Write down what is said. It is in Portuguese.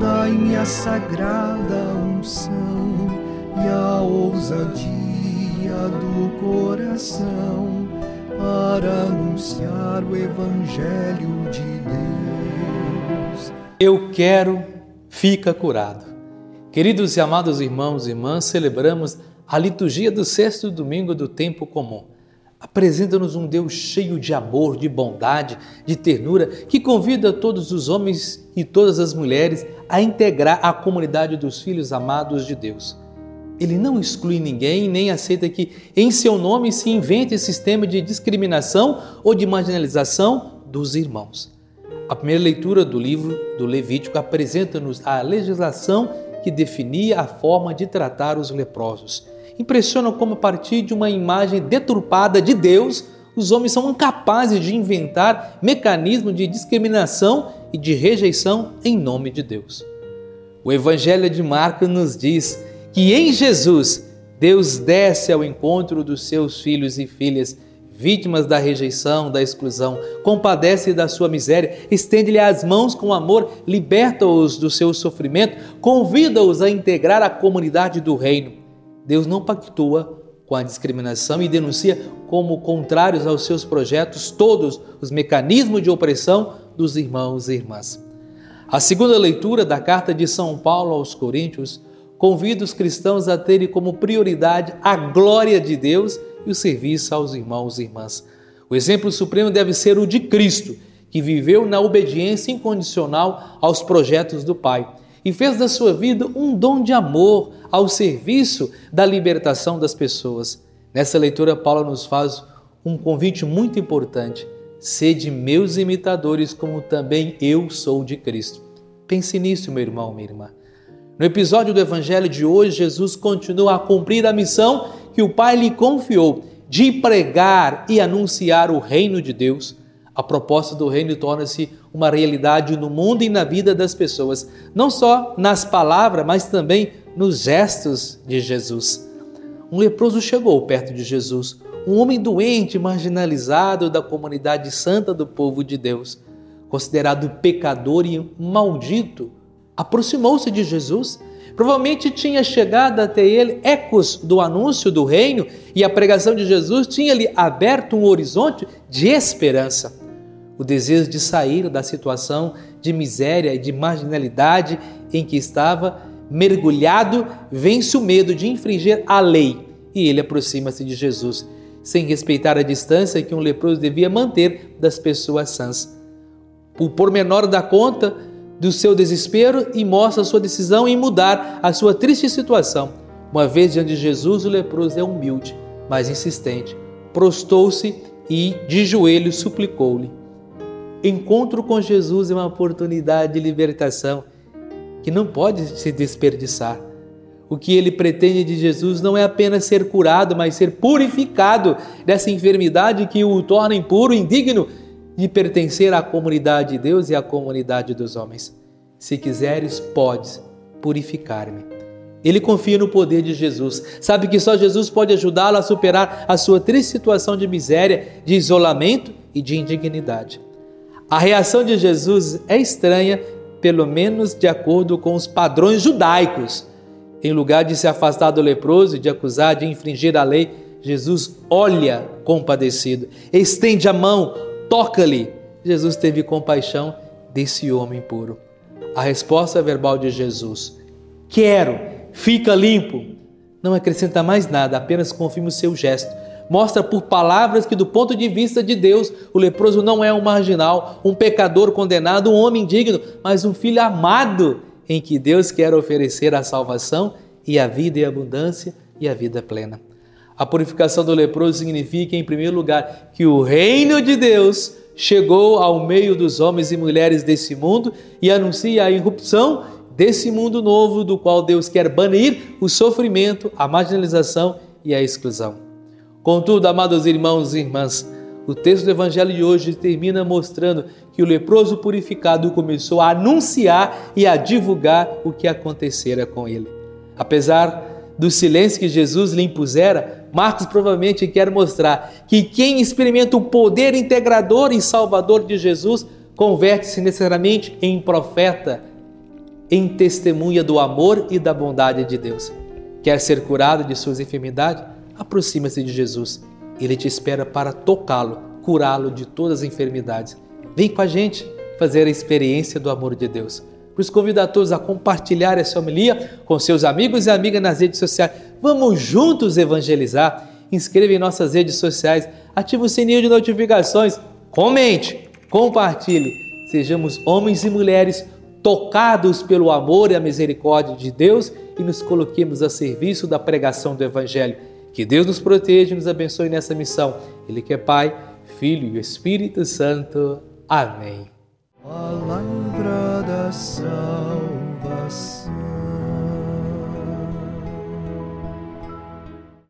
dai-me a sagrada unção e a ousadia do coração para anunciar o Evangelho de Deus. Eu quero, fica curado. Queridos e amados irmãos e irmãs, celebramos a liturgia do sexto domingo do tempo comum. Apresenta-nos um Deus cheio de amor, de bondade, de ternura, que convida todos os homens e todas as mulheres a integrar a comunidade dos filhos amados de Deus. Ele não exclui ninguém nem aceita que em seu nome se invente sistema de discriminação ou de marginalização dos irmãos. A primeira leitura do livro do Levítico apresenta-nos a legislação que definia a forma de tratar os leprosos. Impressiona como, a partir de uma imagem deturpada de Deus, os homens são incapazes de inventar mecanismos de discriminação e de rejeição em nome de Deus. O Evangelho de Marcos nos diz que em Jesus Deus desce ao encontro dos seus filhos e filhas vítimas da rejeição, da exclusão, compadece da sua miséria, estende-lhe as mãos com amor, liberta-os do seu sofrimento, convida-os a integrar a comunidade do reino. Deus não pactua com a discriminação e denuncia como contrários aos seus projetos todos os mecanismos de opressão dos irmãos e irmãs. A segunda leitura da carta de São Paulo aos Coríntios convida os cristãos a terem como prioridade a glória de Deus e o serviço aos irmãos e irmãs. O exemplo supremo deve ser o de Cristo, que viveu na obediência incondicional aos projetos do Pai e fez da sua vida um dom de amor ao serviço da libertação das pessoas. Nessa leitura, Paulo nos faz um convite muito importante: sede meus imitadores, como também eu sou de Cristo. Pense nisso, meu irmão, minha irmã. No episódio do Evangelho de hoje, Jesus continua a cumprir a missão que o Pai lhe confiou de pregar e anunciar o reino de Deus, a proposta do reino torna-se uma realidade no mundo e na vida das pessoas, não só nas palavras, mas também nos gestos de Jesus. Um leproso chegou perto de Jesus, um homem doente, marginalizado da comunidade santa do povo de Deus, considerado pecador e maldito, aproximou-se de Jesus Provavelmente tinha chegado até ele ecos do anúncio do reino e a pregação de Jesus tinha lhe aberto um horizonte de esperança. O desejo de sair da situação de miséria e de marginalidade em que estava mergulhado vence o medo de infringir a lei e ele aproxima-se de Jesus, sem respeitar a distância que um leproso devia manter das pessoas sãs. O pormenor da conta do seu desespero e mostra sua decisão em mudar a sua triste situação. Uma vez diante de Jesus, o leproso é humilde, mas insistente. Prostou-se e, de joelhos, suplicou-lhe. Encontro com Jesus é uma oportunidade de libertação que não pode se desperdiçar. O que ele pretende de Jesus não é apenas ser curado, mas ser purificado dessa enfermidade que o torna impuro, indigno de pertencer à comunidade de Deus e à comunidade dos homens. Se quiseres, podes purificar-me. Ele confia no poder de Jesus, sabe que só Jesus pode ajudá-lo a superar a sua triste situação de miséria, de isolamento e de indignidade. A reação de Jesus é estranha, pelo menos de acordo com os padrões judaicos. Em lugar de se afastar do leproso e de acusar de infringir a lei, Jesus olha compadecido, estende a mão, toca-lhe. Jesus teve compaixão desse homem puro. A resposta verbal de Jesus, quero, fica limpo, não acrescenta mais nada, apenas confirma o seu gesto. Mostra por palavras que, do ponto de vista de Deus, o leproso não é um marginal, um pecador condenado, um homem indigno, mas um filho amado em que Deus quer oferecer a salvação e a vida e abundância e a vida plena. A purificação do leproso significa, em primeiro lugar, que o reino de Deus chegou ao meio dos homens e mulheres desse mundo e anuncia a irrupção desse mundo novo do qual Deus quer banir o sofrimento, a marginalização e a exclusão. Contudo, amados irmãos e irmãs, o texto do Evangelho de hoje termina mostrando que o leproso purificado começou a anunciar e a divulgar o que acontecera com ele. Apesar do silêncio que Jesus lhe impusera, Marcos provavelmente quer mostrar que quem experimenta o poder integrador e salvador de Jesus converte-se necessariamente em profeta, em testemunha do amor e da bondade de Deus. Quer ser curado de suas enfermidades? Aproxima-se de Jesus. Ele te espera para tocá-lo, curá-lo de todas as enfermidades. Vem com a gente fazer a experiência do amor de Deus. Por isso, convido a todos a compartilhar essa homilia com seus amigos e amigas nas redes sociais. Vamos juntos evangelizar. Inscreva em nossas redes sociais, ative o sininho de notificações, comente, compartilhe. Sejamos homens e mulheres tocados pelo amor e a misericórdia de Deus e nos coloquemos a serviço da pregação do Evangelho. Que Deus nos proteja e nos abençoe nessa missão. Ele que é Pai, Filho e Espírito Santo. Amém. Palavra da salvação.